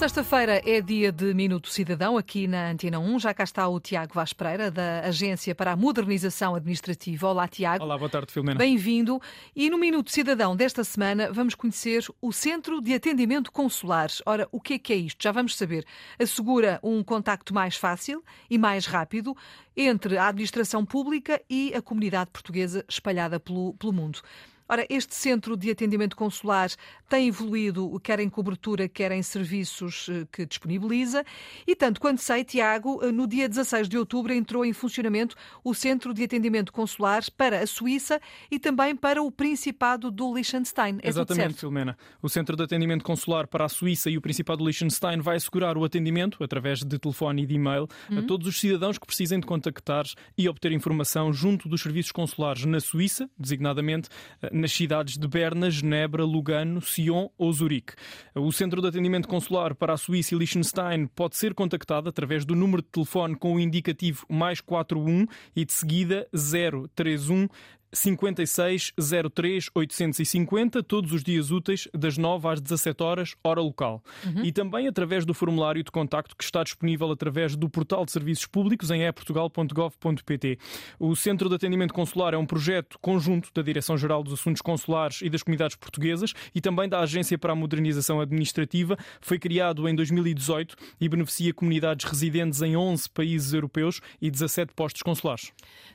Sexta-feira é dia de Minuto Cidadão aqui na Antena 1. Já cá está o Tiago Vaz Pereira, da Agência para a Modernização Administrativa. Olá, Tiago. Olá, boa tarde, Filomena. Bem-vindo. E no Minuto Cidadão desta semana vamos conhecer o Centro de Atendimento Consular. Ora, o que é que é isto? Já vamos saber. Assegura um contacto mais fácil e mais rápido entre a administração pública e a comunidade portuguesa espalhada pelo, pelo mundo. Ora, este centro de atendimento consular tem evoluído, quer em cobertura, quer em serviços eh, que disponibiliza. E tanto quanto sei, Tiago, eh, no dia 16 de outubro entrou em funcionamento o centro de atendimento consular para a Suíça e também para o Principado do Liechtenstein. É Exatamente, Filomena. O centro de atendimento consular para a Suíça e o Principado do Liechtenstein vai assegurar o atendimento, através de telefone e de e-mail, uhum. a todos os cidadãos que precisem de contactar e obter informação junto dos serviços consulares na Suíça, designadamente eh, nas cidades de Berna, Genebra, Lugano, Sion ou Zurique. O Centro de Atendimento Consular para a Suíça e Liechtenstein pode ser contactado através do número de telefone com o indicativo mais 41 e de seguida 031 56 03 850, todos os dias úteis, das 9 às 17 horas, hora local. Uhum. E também através do formulário de contacto que está disponível através do portal de serviços públicos em eportugal.gov.pt. O Centro de Atendimento Consular é um projeto conjunto da Direção-Geral dos Assuntos Consulares e das Comunidades Portuguesas e também da Agência para a Modernização Administrativa. Foi criado em 2018 e beneficia comunidades residentes em 11 países europeus e 17 postos consulares.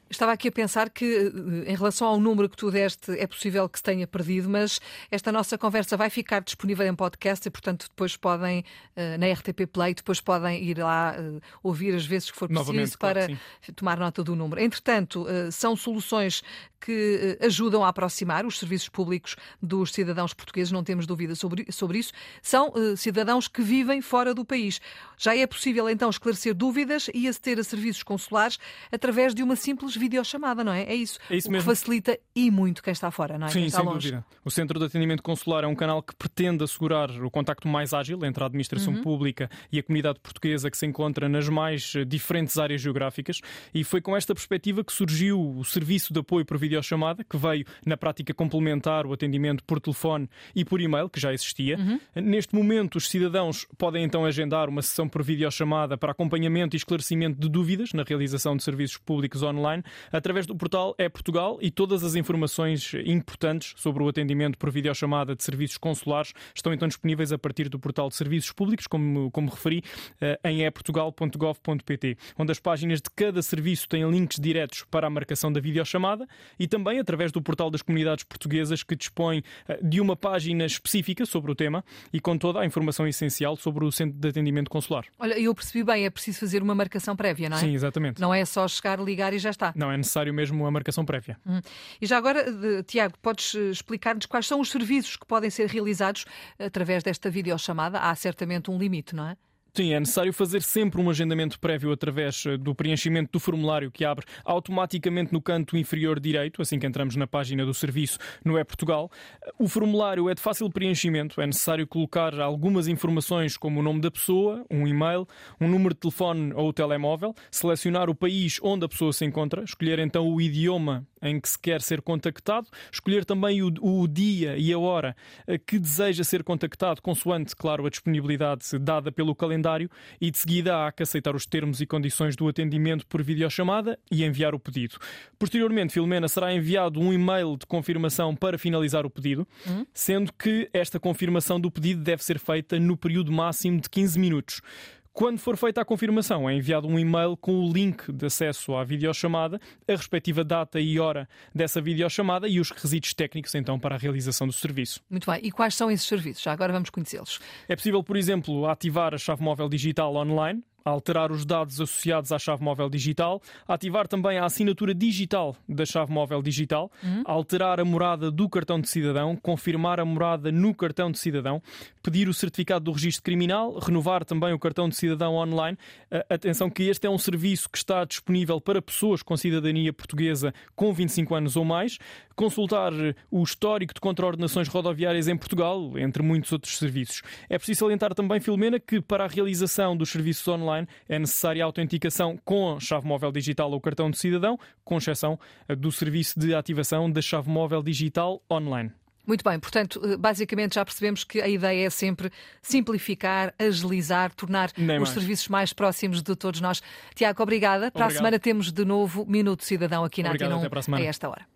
Estava aqui a pensar que, eh, em relação ao número que tu deste, é possível que se tenha perdido, mas esta nossa conversa vai ficar disponível em podcast e, portanto, depois podem, eh, na RTP Play, depois podem ir lá eh, ouvir as vezes que for preciso Novamente, para claro tomar nota do número. Entretanto, são soluções que ajudam a aproximar os serviços públicos dos cidadãos portugueses, não temos dúvida sobre, sobre isso. São cidadãos que vivem fora do país. Já é possível, então, esclarecer dúvidas e aceder a serviços consulares através de uma simples videochamada, não é? É isso. É isso mesmo. Facilita e muito quem está fora, não é? Sim, sem longe. dúvida. O Centro de Atendimento Consular é um canal que pretende assegurar o contacto mais ágil entre a administração uhum. pública e a comunidade portuguesa que se encontra nas mais eh, diferentes áreas geográficas e foi com esta perspectiva que surgiu o serviço de apoio por videochamada, que veio na prática complementar o atendimento por telefone e por e-mail, que já existia. Uhum. Neste momento, os cidadãos podem então agendar uma sessão por videochamada para acompanhamento e esclarecimento de dúvidas na realização de serviços públicos online através do portal É Portugal e todas as informações importantes sobre o atendimento por videochamada de serviços consulares estão então disponíveis a partir do portal de serviços públicos, como, como referi, eh, em eportugal.gov.pt, onde as páginas de cada serviço têm links diretos para a marcação da videochamada e também através do portal das comunidades portuguesas que dispõe eh, de uma página específica sobre o tema e com toda a informação essencial sobre o centro de atendimento consular. Olha, eu percebi bem, é preciso fazer uma marcação prévia, não é? Sim, exatamente. Não é só chegar, ligar e já está. Não, é necessário mesmo a marcação prévia. Hum. E já agora, Tiago, podes eh, explicar-nos quais são os serviços que podem ser realizados através desta videochamada? Há certamente um limite, não é? Sim, é necessário fazer sempre um agendamento prévio através eh, do preenchimento do formulário que abre automaticamente no canto inferior direito, assim que entramos na página do serviço no E-Portugal. O formulário é de fácil preenchimento, é necessário colocar algumas informações como o nome da pessoa, um e-mail, um número de telefone ou telemóvel, selecionar o país onde a pessoa se encontra, escolher então o idioma em que se quer ser contactado, escolher também o, o dia e a hora eh, que deseja ser contactado, consoante, claro, a disponibilidade dada pelo calendário, e de seguida há que aceitar os termos e condições do atendimento por videochamada e enviar o pedido. Posteriormente, Filomena, será enviado um e-mail de confirmação para finalizar o pedido, hum? sendo que esta confirmação do pedido deve ser feita no período máximo de 15 minutos. Quando for feita a confirmação, é enviado um e-mail com o link de acesso à videochamada, a respectiva data e hora dessa videochamada e os requisitos técnicos então para a realização do serviço. Muito bem. E quais são esses serviços? Já agora vamos conhecê-los. É possível, por exemplo, ativar a chave móvel digital online, alterar os dados associados à chave móvel digital, ativar também a assinatura digital da chave móvel digital, uhum. alterar a morada do cartão de cidadão, confirmar a morada no cartão de cidadão, pedir o certificado do registro criminal, renovar também o cartão de cidadão online. Atenção que este é um serviço que está disponível para pessoas com cidadania portuguesa com 25 anos ou mais, consultar o histórico de contraordenações rodoviárias em Portugal, entre muitos outros serviços. É preciso salientar também, Filomena, que para a realização dos serviços online online, é necessária a autenticação com chave móvel digital ou cartão de cidadão, com exceção do serviço de ativação da chave móvel digital online. Muito bem, portanto, eh, basicamente já percebemos que a ideia é sempre simplificar, agilizar, tornar Nem os mais. serviços mais próximos de todos nós. Tiago, obrigada. Para a Obrigado. semana temos de novo Minuto Cidadão aqui na Obrigado, Antena 1 até para a semana. a esta hora.